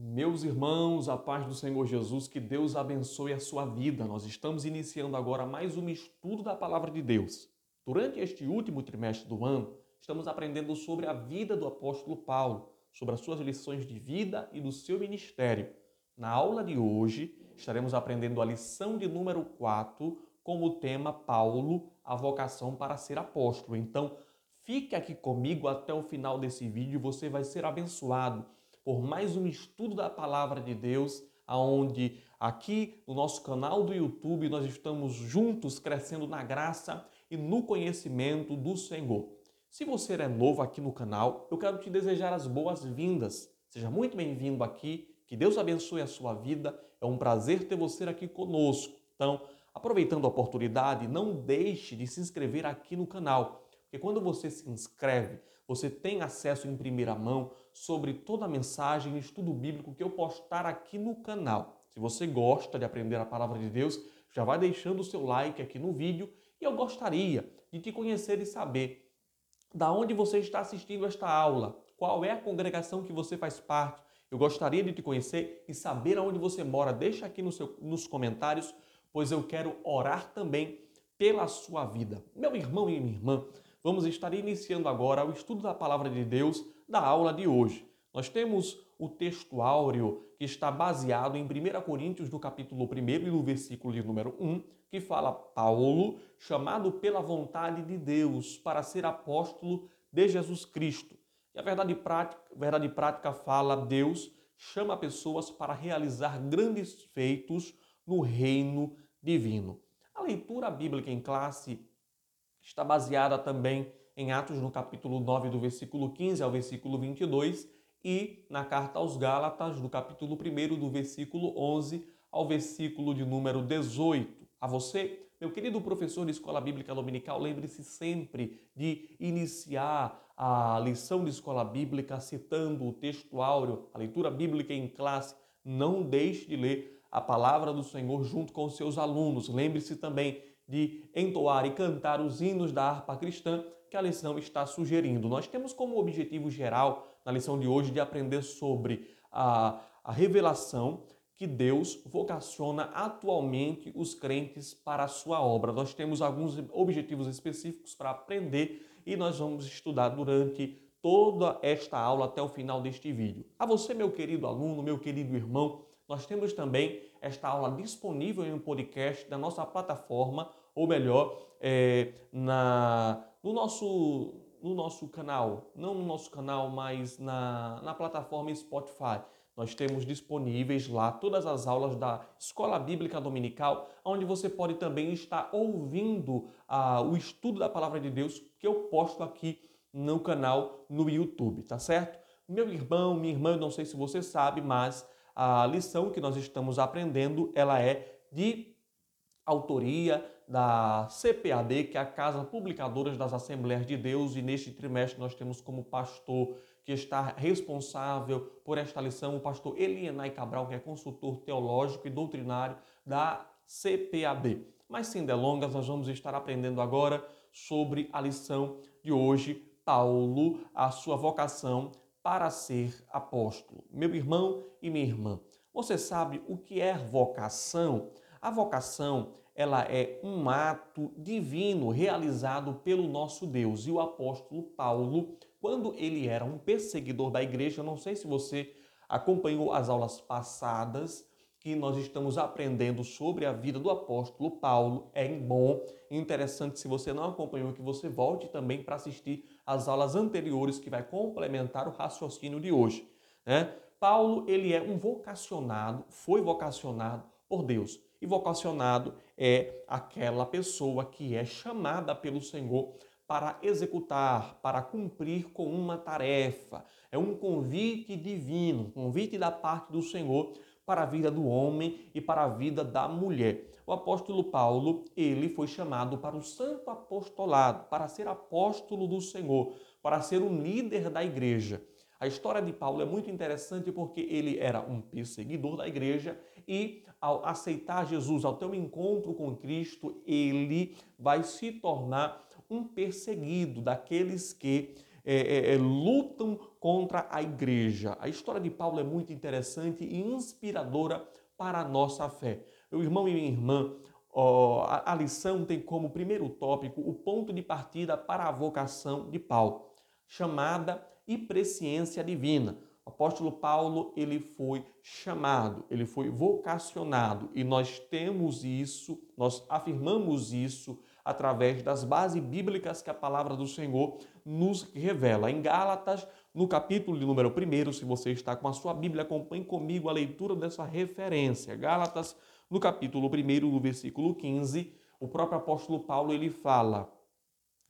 Meus irmãos, a paz do Senhor Jesus, que Deus abençoe a sua vida. Nós estamos iniciando agora mais um estudo da palavra de Deus. Durante este último trimestre do ano, estamos aprendendo sobre a vida do apóstolo Paulo, sobre as suas lições de vida e do seu ministério. Na aula de hoje, estaremos aprendendo a lição de número 4 com o tema Paulo, a vocação para ser apóstolo. Então, fique aqui comigo até o final desse vídeo, você vai ser abençoado por mais um estudo da palavra de Deus, aonde aqui no nosso canal do YouTube nós estamos juntos crescendo na graça e no conhecimento do Senhor. Se você é novo aqui no canal, eu quero te desejar as boas-vindas. Seja muito bem-vindo aqui. Que Deus abençoe a sua vida. É um prazer ter você aqui conosco. Então, aproveitando a oportunidade, não deixe de se inscrever aqui no canal, porque quando você se inscreve, você tem acesso em primeira mão sobre toda a mensagem e estudo bíblico que eu postar aqui no canal. Se você gosta de aprender a palavra de Deus, já vai deixando o seu like aqui no vídeo e eu gostaria de te conhecer e saber da onde você está assistindo esta aula, qual é a congregação que você faz parte. Eu gostaria de te conhecer e saber aonde você mora. Deixa aqui no seu, nos comentários, pois eu quero orar também pela sua vida. Meu irmão e minha irmã, vamos estar iniciando agora o estudo da palavra de Deus da aula de hoje. Nós temos o texto áureo que está baseado em 1 Coríntios, no capítulo 1 e no versículo de número 1, que fala Paulo, chamado pela vontade de Deus para ser apóstolo de Jesus Cristo. E a verdade prática, verdade prática fala Deus chama pessoas para realizar grandes feitos no reino divino. A leitura bíblica em classe está baseada também em Atos no capítulo 9, do versículo 15 ao versículo 22, e na carta aos Gálatas, do capítulo 1, do versículo 11 ao versículo de número 18. A você, meu querido professor de Escola Bíblica Dominical, lembre-se sempre de iniciar a lição de Escola Bíblica citando o texto áureo, a leitura bíblica em classe. Não deixe de ler a palavra do Senhor junto com os seus alunos. Lembre-se também de entoar e cantar os hinos da harpa cristã que a lição está sugerindo. Nós temos como objetivo geral na lição de hoje de aprender sobre a, a revelação que Deus vocaciona atualmente os crentes para a sua obra. Nós temos alguns objetivos específicos para aprender e nós vamos estudar durante toda esta aula até o final deste vídeo. A você, meu querido aluno, meu querido irmão, nós temos também esta aula disponível em um podcast da nossa plataforma, ou melhor, é, na, no, nosso, no nosso canal, não no nosso canal, mas na, na plataforma Spotify. Nós temos disponíveis lá todas as aulas da Escola Bíblica Dominical, onde você pode também estar ouvindo ah, o estudo da Palavra de Deus que eu posto aqui no canal no YouTube, tá certo? Meu irmão, minha irmã, eu não sei se você sabe, mas a lição que nós estamos aprendendo, ela é de autoria da CPAD, que é a Casa Publicadora das Assembleias de Deus, e neste trimestre nós temos como pastor que está responsável por esta lição o pastor Elienay Cabral, que é consultor teológico e doutrinário da CPAD. Mas sem delongas, nós vamos estar aprendendo agora sobre a lição de hoje, Paulo, a sua vocação para ser apóstolo. Meu irmão e minha irmã, você sabe o que é vocação? A vocação, ela é um ato divino realizado pelo nosso Deus. E o apóstolo Paulo, quando ele era um perseguidor da igreja, não sei se você acompanhou as aulas passadas, que nós estamos aprendendo sobre a vida do apóstolo Paulo. É bom interessante, se você não acompanhou, que você volte também para assistir as aulas anteriores que vai complementar o raciocínio de hoje. Né? Paulo ele é um vocacionado, foi vocacionado por Deus. E vocacionado é aquela pessoa que é chamada pelo Senhor para executar, para cumprir com uma tarefa. É um convite divino, um convite da parte do Senhor para a vida do homem e para a vida da mulher. O apóstolo Paulo, ele foi chamado para o santo apostolado, para ser apóstolo do Senhor, para ser um líder da igreja. A história de Paulo é muito interessante porque ele era um perseguidor da igreja e, ao aceitar Jesus, ao ter um encontro com Cristo, ele vai se tornar um perseguido daqueles que é, é, lutam contra a igreja. A história de Paulo é muito interessante e inspiradora para a nossa fé. Meu irmão e minha irmã, ó, a, a lição tem como primeiro tópico o ponto de partida para a vocação de Paulo, chamada e presciência divina. O apóstolo Paulo, ele foi chamado, ele foi vocacionado e nós temos isso, nós afirmamos isso através das bases bíblicas que a palavra do Senhor nos revela. Em Gálatas, no capítulo de número 1, se você está com a sua Bíblia, acompanhe comigo a leitura dessa referência. Gálatas, no capítulo 1, no versículo 15, o próprio apóstolo Paulo ele fala: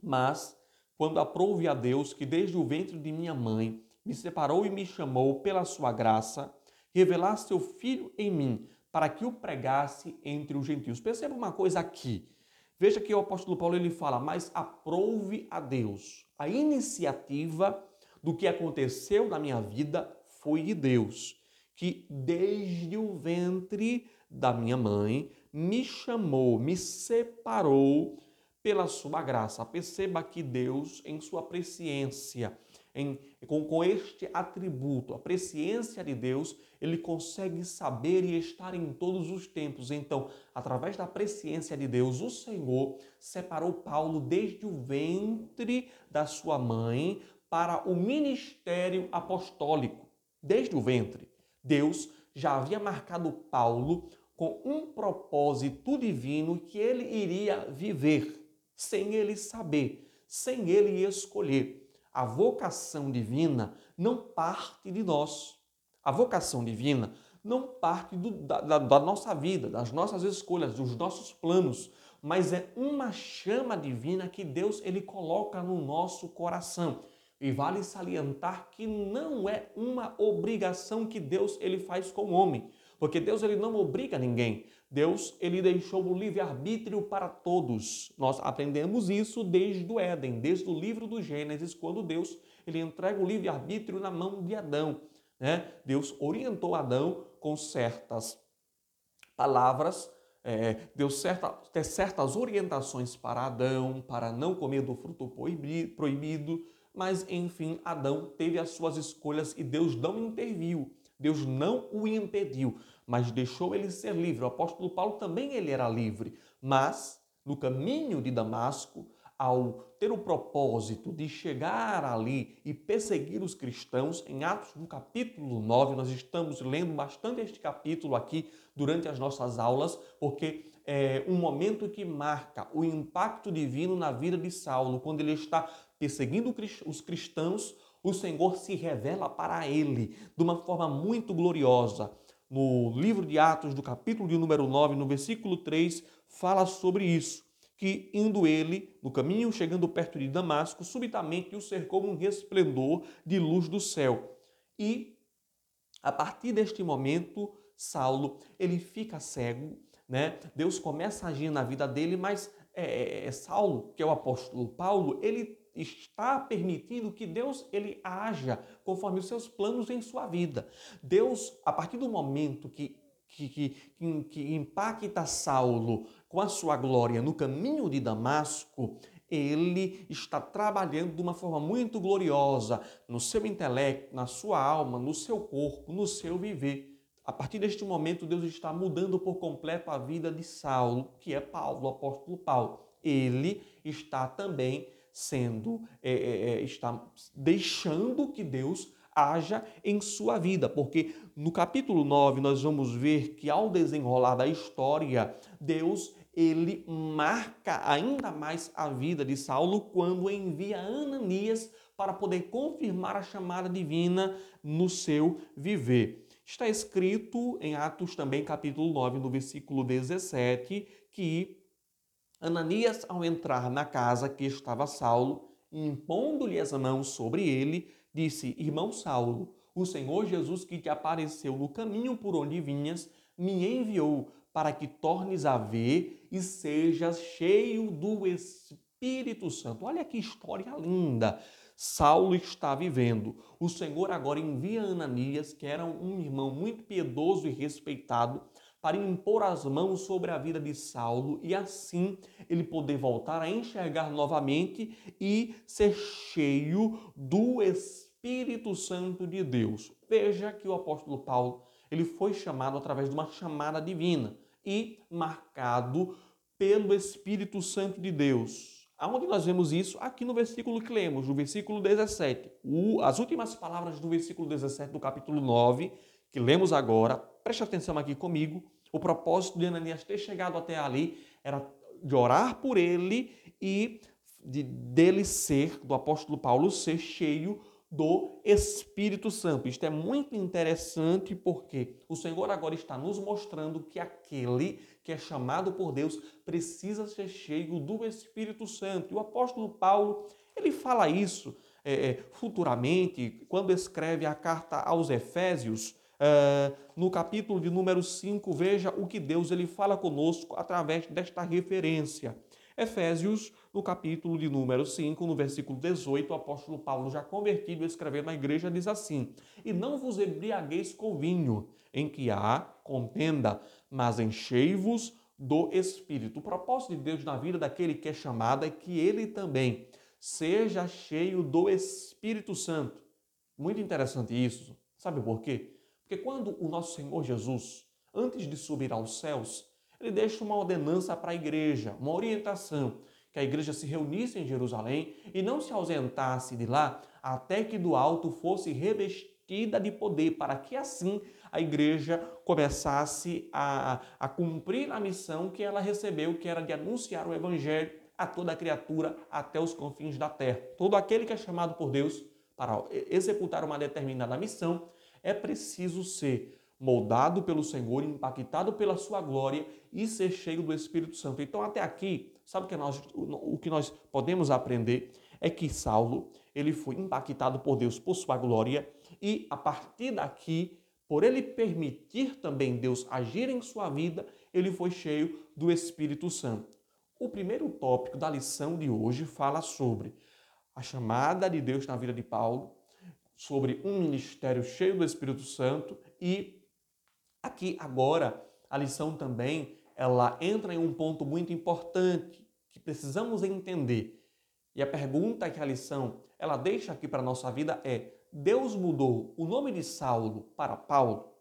"Mas quando aprouve a Deus que desde o ventre de minha mãe me separou e me chamou pela sua graça, revelar seu filho em mim, para que o pregasse entre os gentios. Perceba uma coisa aqui. Veja que o apóstolo Paulo ele fala: "Mas aprove a Deus". A iniciativa do que aconteceu na minha vida foi de Deus, que desde o ventre da minha mãe me chamou, me separou pela sua graça. Perceba que Deus, em sua presciência, em, com, com este atributo, a presciência de Deus, ele consegue saber e estar em todos os tempos. Então, através da presciência de Deus, o Senhor separou Paulo desde o ventre da sua mãe para o ministério apostólico. Desde o ventre, Deus já havia marcado Paulo com um propósito divino que ele iria viver, sem ele saber, sem ele escolher a vocação divina não parte de nós. A vocação divina não parte do, da, da, nossa vida, das nossas escolhas, dos nossos planos, mas é uma chama divina que Deus ele coloca no nosso coração. E vale salientar que não é uma obrigação que Deus ele faz com o homem, porque Deus ele não obriga ninguém. Deus ele deixou o livre-arbítrio para todos. Nós aprendemos isso desde o Éden, desde o livro do Gênesis, quando Deus ele entrega o livre-arbítrio na mão de Adão. Né? Deus orientou Adão com certas palavras, é, deu certa, certas orientações para Adão, para não comer do fruto proibido, mas enfim, Adão teve as suas escolhas e Deus não interviu. Deus não o impediu, mas deixou ele ser livre. O apóstolo Paulo também ele era livre, mas no caminho de Damasco, ao ter o propósito de chegar ali e perseguir os cristãos, em Atos no capítulo 9, nós estamos lendo bastante este capítulo aqui durante as nossas aulas, porque é um momento que marca o impacto divino na vida de Saulo, quando ele está perseguindo os cristãos, o Senhor se revela para ele de uma forma muito gloriosa. No livro de Atos, do capítulo de número 9, no versículo 3, fala sobre isso, que indo ele no caminho, chegando perto de Damasco, subitamente o cercou um resplendor de luz do céu. E a partir deste momento, Saulo, ele fica cego, né? Deus começa a agir na vida dele, mas é, é, Saulo, que é o apóstolo Paulo, ele está permitindo que Deus ele haja conforme os seus planos em sua vida. Deus, a partir do momento que, que, que, que impacta Saulo com a sua glória no caminho de Damasco, ele está trabalhando de uma forma muito gloriosa no seu intelecto, na sua alma, no seu corpo, no seu viver. A partir deste momento, Deus está mudando por completo a vida de Saulo, que é Paulo, o apóstolo Paulo. Ele está também sendo, é, é, é, está deixando que Deus haja em sua vida, porque no capítulo 9 nós vamos ver que ao desenrolar da história, Deus ele marca ainda mais a vida de Saulo quando envia Ananias para poder confirmar a chamada divina no seu viver. Está escrito em Atos também, capítulo 9, no versículo 17, que Ananias, ao entrar na casa que estava Saulo, impondo-lhe as mãos sobre ele, disse: Irmão Saulo, o Senhor Jesus que te apareceu no caminho por onde vinhas, me enviou para que tornes a ver e sejas cheio do Espírito Santo. Olha que história linda! Saulo está vivendo. O Senhor agora envia Ananias, que era um irmão muito piedoso e respeitado, para impor as mãos sobre a vida de Saulo e assim ele poder voltar a enxergar novamente e ser cheio do Espírito Santo de Deus. Veja que o apóstolo Paulo, ele foi chamado através de uma chamada divina e marcado pelo Espírito Santo de Deus. Aonde nós vemos isso? Aqui no versículo que lemos, no versículo 17. O, as últimas palavras do versículo 17 do capítulo 9, que lemos agora, preste atenção aqui comigo. O propósito de Ananias ter chegado até ali era de orar por ele e de dele ser, do apóstolo Paulo, ser cheio do Espírito Santo. Isto é muito interessante porque o Senhor agora está nos mostrando que aquele que é chamado por Deus precisa ser cheio do Espírito Santo. E o apóstolo Paulo, ele fala isso é, é futuramente, quando escreve a carta aos Efésios, é, no capítulo de número 5, veja o que Deus ele fala conosco através desta referência. Efésios, no capítulo de número 5, no versículo 18, o apóstolo Paulo, já convertido, escrevendo na igreja, diz assim: E não vos embriagueis com vinho, em que há contenda, mas enchei-vos do Espírito. O propósito de Deus na vida daquele que é chamado é que ele também seja cheio do Espírito Santo. Muito interessante isso. Sabe por quê? Porque quando o nosso Senhor Jesus, antes de subir aos céus, ele deixa uma ordenança para a igreja, uma orientação, que a igreja se reunisse em Jerusalém e não se ausentasse de lá até que do alto fosse revestida de poder, para que assim a igreja começasse a, a cumprir a missão que ela recebeu, que era de anunciar o evangelho a toda criatura até os confins da terra. Todo aquele que é chamado por Deus para executar uma determinada missão é preciso ser moldado pelo Senhor, impactado pela sua glória e ser cheio do Espírito Santo. Então, até aqui, sabe o que nós, o que nós podemos aprender? É que Saulo, ele foi impactado por Deus por sua glória e a partir daqui, por ele permitir também Deus agir em sua vida, ele foi cheio do Espírito Santo. O primeiro tópico da lição de hoje fala sobre a chamada de Deus na vida de Paulo, sobre um ministério cheio do Espírito Santo e Aqui agora a lição também ela entra em um ponto muito importante que precisamos entender. E a pergunta que a lição ela deixa aqui para a nossa vida é: Deus mudou o nome de Saulo para Paulo?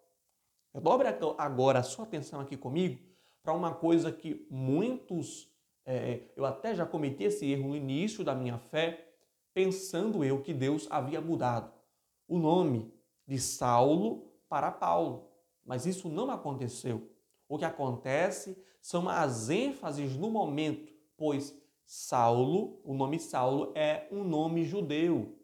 Dobre agora a sua atenção aqui comigo para uma coisa que muitos, é, eu até já cometi esse erro no início da minha fé, pensando eu que Deus havia mudado o nome de Saulo para Paulo. Mas isso não aconteceu. O que acontece são as ênfases no momento, pois Saulo, o nome Saulo é um nome judeu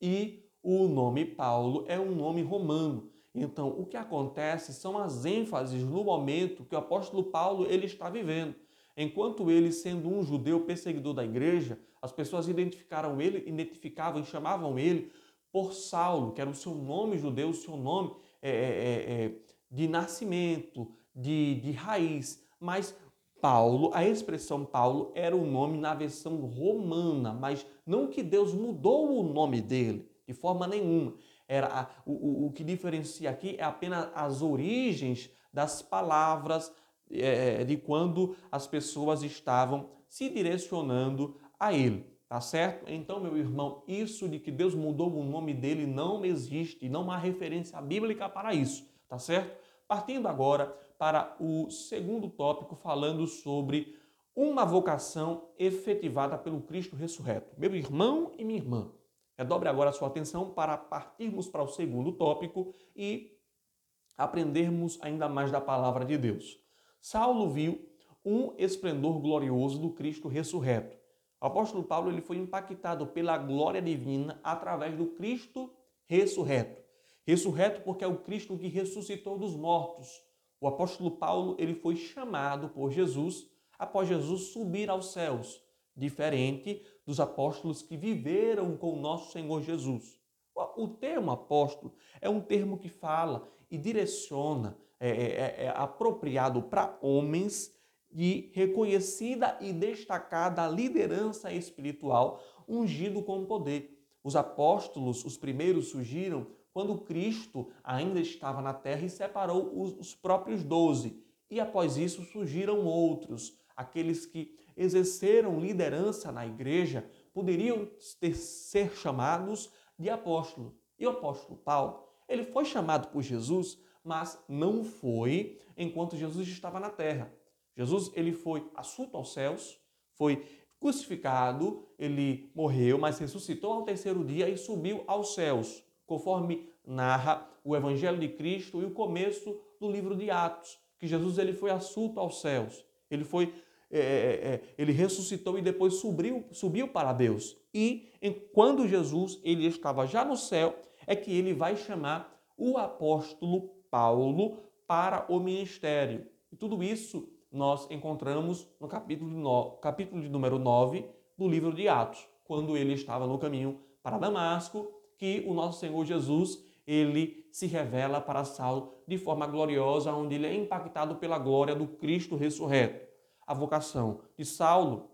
e o nome Paulo é um nome romano. Então, o que acontece são as ênfases no momento que o apóstolo Paulo ele está vivendo. Enquanto ele, sendo um judeu perseguidor da igreja, as pessoas identificaram ele, identificavam e chamavam ele por Saulo, que era o seu nome judeu, o seu nome é, é, é, de nascimento, de, de raiz, mas Paulo, a expressão Paulo era o nome na versão romana, mas não que Deus mudou o nome dele, de forma nenhuma. Era a, o, o que diferencia aqui é apenas as origens das palavras é, de quando as pessoas estavam se direcionando a ele, tá certo? Então, meu irmão, isso de que Deus mudou o nome dele não existe, não há referência bíblica para isso tá certo? Partindo agora para o segundo tópico, falando sobre uma vocação efetivada pelo Cristo ressurreto. Meu irmão e minha irmã, redobre agora a sua atenção para partirmos para o segundo tópico e aprendermos ainda mais da palavra de Deus. Saulo viu um esplendor glorioso do Cristo ressurreto. O apóstolo Paulo ele foi impactado pela glória divina através do Cristo ressurreto. Ressurreto porque é o Cristo que ressuscitou dos mortos. O apóstolo Paulo ele foi chamado por Jesus após Jesus subir aos céus, diferente dos apóstolos que viveram com o nosso Senhor Jesus. O termo apóstolo é um termo que fala e direciona, é, é, é, é apropriado para homens de reconhecida e destacada liderança espiritual, ungido com poder. Os apóstolos, os primeiros, surgiram quando Cristo ainda estava na terra e separou os, próprios doze. E após isso surgiram outros, aqueles que exerceram liderança na igreja poderiam ter, ser chamados de apóstolo. E o apóstolo Paulo, ele foi chamado por Jesus, mas não foi enquanto Jesus estava na terra. Jesus ele foi assunto aos céus, foi crucificado, ele morreu, mas ressuscitou ao terceiro dia e subiu aos céus, conforme narra o Evangelho de Cristo e o começo do livro de Atos, que Jesus ele foi assunto aos céus, ele foi é, é, é, ele ressuscitou e depois subiu, subiu para Deus. E quando Jesus ele estava já no céu, é que ele vai chamar o apóstolo Paulo para o ministério. E tudo isso nós encontramos no capítulo, no, capítulo de número 9 do livro de Atos, quando ele estava no caminho para Damasco, que o nosso Senhor Jesus ele se revela para Saulo de forma gloriosa, onde ele é impactado pela glória do Cristo ressurreto. A vocação de Saulo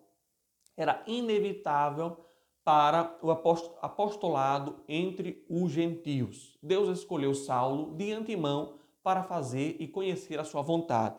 era inevitável para o apostolado entre os gentios. Deus escolheu Saulo de antemão para fazer e conhecer a sua vontade.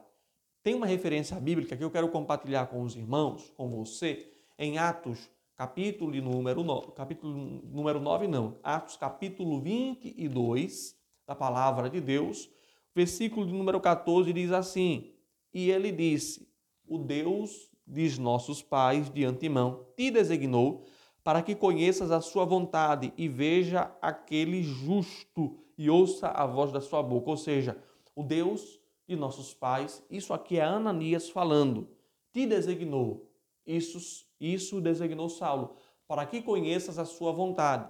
Tem uma referência bíblica que eu quero compartilhar com os irmãos, com você, em Atos, capítulo número 9, capítulo número 9 não, Atos capítulo 22 da palavra de Deus, versículo de número 14 diz assim: E ele disse: O Deus dos nossos pais de antemão te designou para que conheças a sua vontade e veja aquele justo e ouça a voz da sua boca. Ou seja, o Deus de nossos pais, isso aqui é Ananias falando, te designou, isso, isso designou Saulo, para que conheças a sua vontade.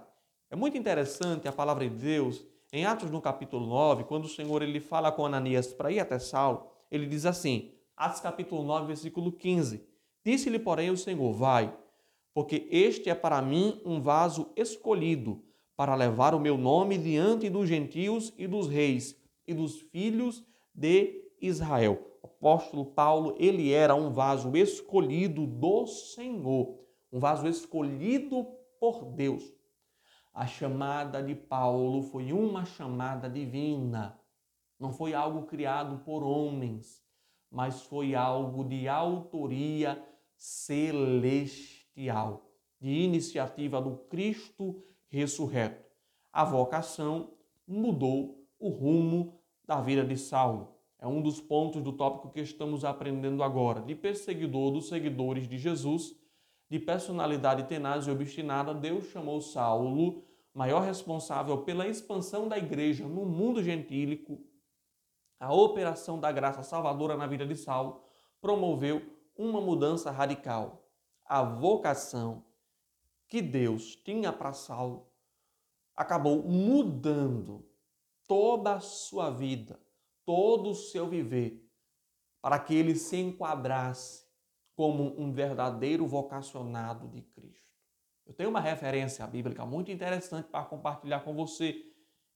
É muito interessante a palavra de Deus, em Atos no capítulo 9, quando o Senhor ele fala com Ananias para ir até Saulo, ele diz assim, Atos capítulo 9, versículo 15, Disse-lhe, porém, o Senhor, vai, porque este é para mim um vaso escolhido, para levar o meu nome diante dos gentios e dos reis e dos filhos de Israel. O apóstolo Paulo, ele era um vaso escolhido do Senhor, um vaso escolhido por Deus. A chamada de Paulo foi uma chamada divina. Não foi algo criado por homens, mas foi algo de autoria celestial, de iniciativa do Cristo ressurreto. A vocação mudou o rumo da vida de Saulo. É um dos pontos do tópico que estamos aprendendo agora. De perseguidor dos seguidores de Jesus, de personalidade tenaz e obstinada, Deus chamou Saulo, maior responsável pela expansão da igreja no mundo gentílico. A operação da graça salvadora na vida de Saulo promoveu uma mudança radical. A vocação que Deus tinha para Saulo acabou mudando toda a sua vida, todo o seu viver, para que ele se enquadrasse como um verdadeiro vocacionado de Cristo. Eu tenho uma referência bíblica muito interessante para compartilhar com você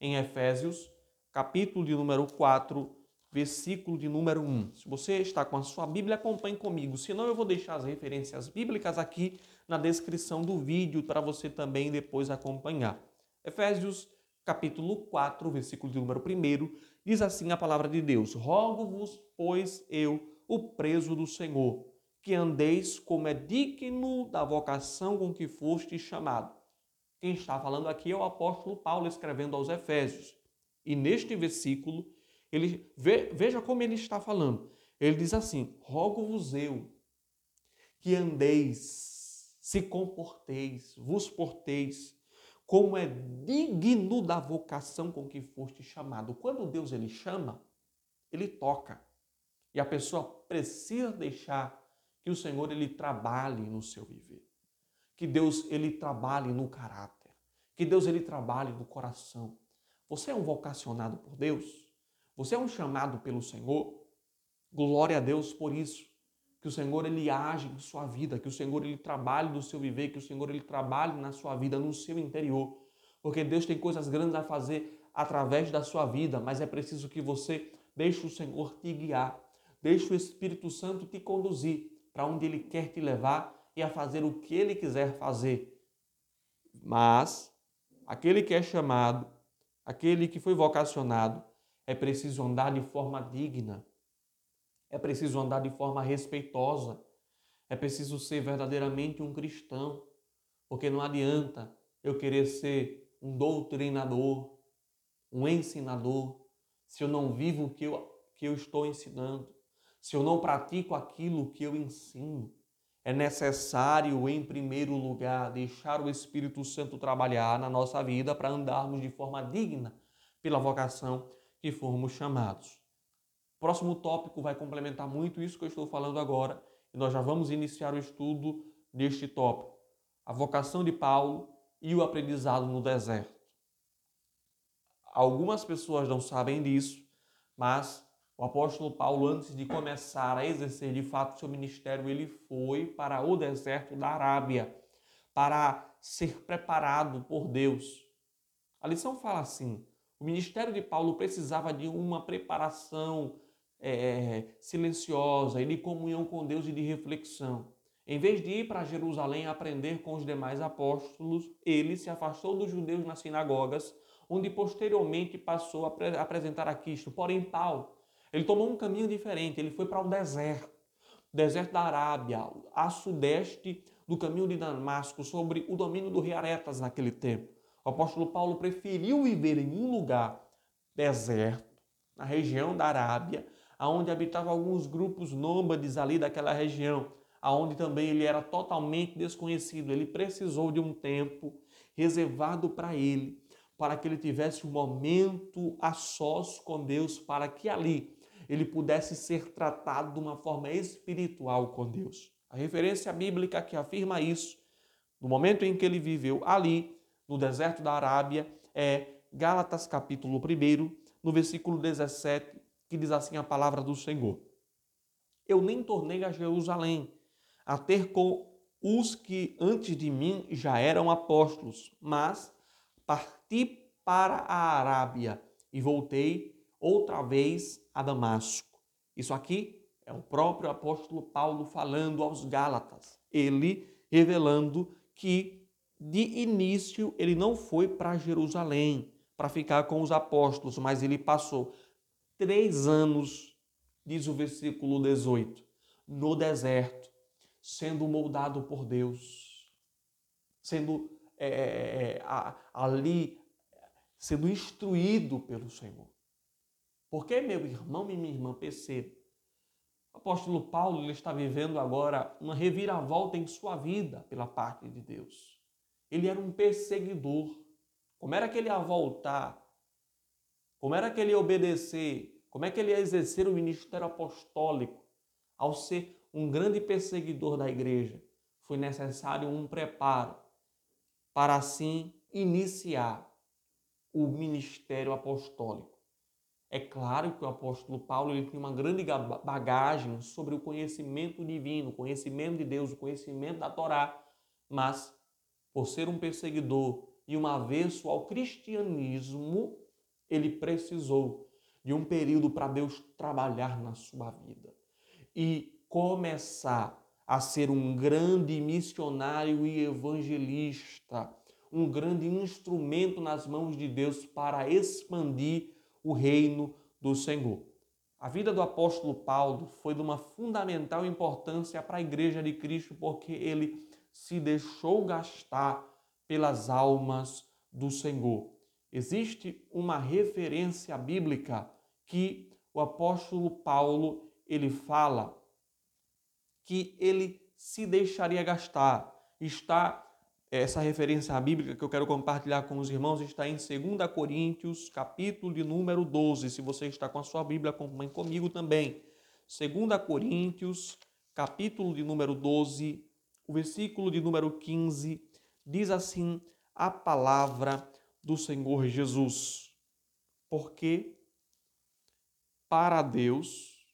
em Efésios, capítulo de número 4, versículo de número 1. Se você está com a sua Bíblia, acompanhe comigo. Senão, eu vou deixar as referências bíblicas aqui na descrição do vídeo para você também depois acompanhar. Efésios capítulo 4, versículo de número 1, diz assim a palavra de Deus: Rogo-vos, pois eu, o preso do Senhor, que andeis como é digno da vocação com que foste chamado. Quem está falando aqui é o apóstolo Paulo escrevendo aos Efésios. E neste versículo, ele veja como ele está falando. Ele diz assim: Rogo-vos eu que andeis, se comporteis, vos porteis como é digno da vocação com que foste chamado. Quando Deus ele chama, ele toca. E a pessoa precisa deixar que o Senhor ele trabalhe no seu viver. Que Deus ele trabalhe no caráter. Que Deus ele trabalhe no coração. Você é um vocacionado por Deus? Você é um chamado pelo Senhor? Glória a Deus por isso que o Senhor ele age em sua vida, que o Senhor ele trabalhe no seu viver, que o Senhor ele trabalhe na sua vida, no seu interior. Porque Deus tem coisas grandes a fazer através da sua vida, mas é preciso que você deixe o Senhor te guiar, deixe o Espírito Santo te conduzir para onde ele quer te levar e a fazer o que ele quiser fazer. Mas aquele que é chamado, aquele que foi vocacionado, é preciso andar de forma digna, É preciso andar de forma respeitosa. É preciso ser verdadeiramente um cristão. Porque não adianta eu querer ser um doutrinador, um ensinador, se eu não vivo o que eu, que eu estou ensinando, se eu não pratico aquilo que eu ensino. É necessário, em primeiro lugar, deixar o Espírito Santo trabalhar na nossa vida para andarmos de forma digna pela vocação que formos chamados. Próximo tópico vai complementar muito isso que eu estou falando agora e nós já vamos iniciar o estudo deste tópico: a vocação de Paulo e o aprendizado no deserto. Algumas pessoas não sabem disso, mas o apóstolo Paulo, antes de começar a exercer de fato seu ministério, ele foi para o deserto da Arábia para ser preparado por Deus. A lição fala assim: o ministério de Paulo precisava de uma preparação é, silenciosa e de comunhão com Deus e de reflexão. Em vez de ir para Jerusalém aprender com os demais apóstolos, ele se afastou dos judeus nas sinagogas, onde posteriormente passou a apresentar a Cristo. Porém, Paulo ele tomou um caminho diferente, ele foi para o deserto, deserto da Arábia, a sudeste do caminho de Damasco, sobre o domínio do rei Aretas naquele tempo. O apóstolo Paulo preferiu viver em um lugar deserto, na região da Arábia, aonde habitavam alguns grupos nômades ali daquela região, aonde também ele era totalmente desconhecido. Ele precisou de um tempo reservado para ele, para que ele tivesse um momento a sós com Deus, para que ali ele pudesse ser tratado de uma forma espiritual com Deus. A referência bíblica que afirma isso, no momento em que ele viveu ali, no deserto da Arábia, é Gálatas capítulo 1, no versículo 17, que diz assim a palavra do Senhor. Eu nem tornei a Jerusalém a ter com os que antes de mim já eram apóstolos, mas parti para a Arábia e voltei outra vez a Damasco. Isso aqui é o próprio apóstolo Paulo falando aos Gálatas, ele revelando que de início ele não foi para Jerusalém para ficar com os apóstolos, mas ele passou três anos, diz o versículo 18, no deserto, sendo moldado por Deus, sendo é, é, é ali, sendo instruído pelo Senhor. Porque, meu irmão e minha irmã, perceba, o apóstolo Paulo ele está vivendo agora uma reviravolta em sua vida pela parte de Deus. Ele era um perseguidor. Como era que ele ia voltar? Como era que ele ia obedecer? Como é que ele ia exercer o ministério apostólico ao ser um grande perseguidor da igreja? Foi necessário um preparo para assim iniciar o ministério apostólico. É claro que o apóstolo Paulo ele tinha uma grande bagagem sobre o conhecimento divino, o conhecimento de Deus, o conhecimento da Torá, mas por ser um perseguidor e um avesso ao cristianismo, ele precisou de um período para Deus trabalhar na sua vida e começar a ser um grande missionário e evangelista, um grande instrumento nas mãos de Deus para expandir o reino do Senhor. A vida do apóstolo Paulo foi de uma fundamental importância para a igreja de Cristo, porque ele se deixou gastar pelas almas do Senhor. Existe uma referência bíblica que o apóstolo Paulo ele fala que ele se deixaria gastar. Está essa referência bíblica que eu quero compartilhar com os irmãos está em 2 Coríntios, capítulo de número 12. Se você está com a sua Bíblia, acompanhe comigo também. 2 Coríntios, capítulo de número 12, o versículo de número 15, diz assim a palavra do Senhor Jesus. Porque para Deus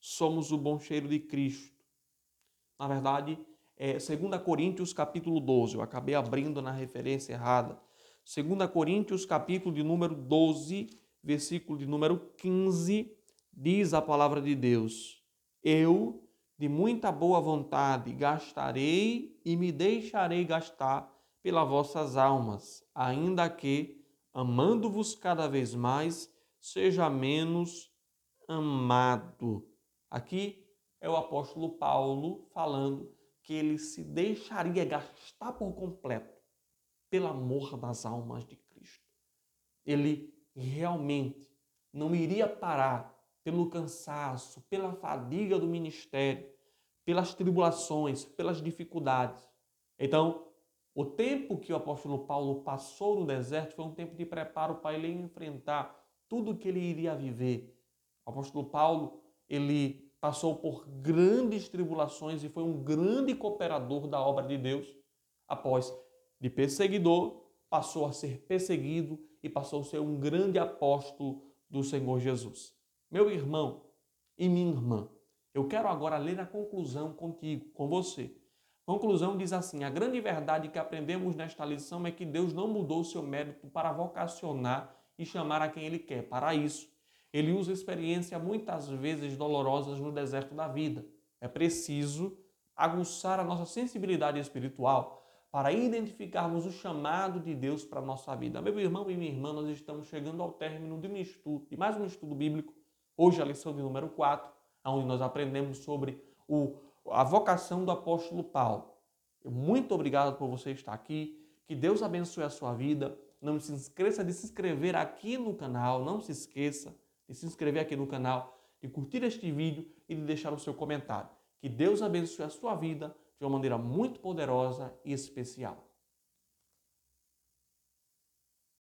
somos o bom cheiro de Cristo. Na verdade, é, 2 Coríntios capítulo 12, eu acabei abrindo na referência errada. 2 Coríntios capítulo de número 12, versículo de número 15, diz a palavra de Deus: Eu, de muita boa vontade, gastarei e me deixarei gastar pelas vossas almas, ainda que, amando-vos cada vez mais, seja menos amado. Aqui é o apóstolo Paulo falando que ele se deixaria gastar por completo pelo amor das almas de Cristo. Ele realmente não iria parar pelo cansaço, pela fadiga do ministério, pelas tribulações, pelas dificuldades. Então, o tempo que o apóstolo Paulo passou no deserto foi um tempo de preparo para ele enfrentar tudo que ele iria viver. O apóstolo Paulo, ele passou por grandes tribulações e foi um grande cooperador da obra de Deus. Após de perseguidor, passou a ser perseguido e passou a ser um grande apóstolo do Senhor Jesus. Meu irmão e minha irmã, eu quero agora ler a conclusão contigo, com você. Conclusão diz assim: a grande verdade que aprendemos nesta lição é que Deus não mudou seu mérito para vocacionar e chamar a quem Ele quer. Para isso, Ele usa experiências muitas vezes dolorosas no deserto da vida. É preciso aguçar a nossa sensibilidade espiritual para identificarmos o chamado de Deus para a nossa vida. Meu irmão e minha irmã, nós estamos chegando ao término de um estudo, de mais um estudo bíblico. Hoje a lição de número 4, onde nós aprendemos sobre o, a vocação do apóstolo Paulo. Muito obrigado por você estar aqui. Que Deus abençoe a sua vida. Não se esqueça de se inscrever aqui no canal. Não se esqueça de se inscrever aqui no canal, de curtir este vídeo e de deixar o seu comentário. Que Deus abençoe a sua vida de uma maneira muito poderosa e especial.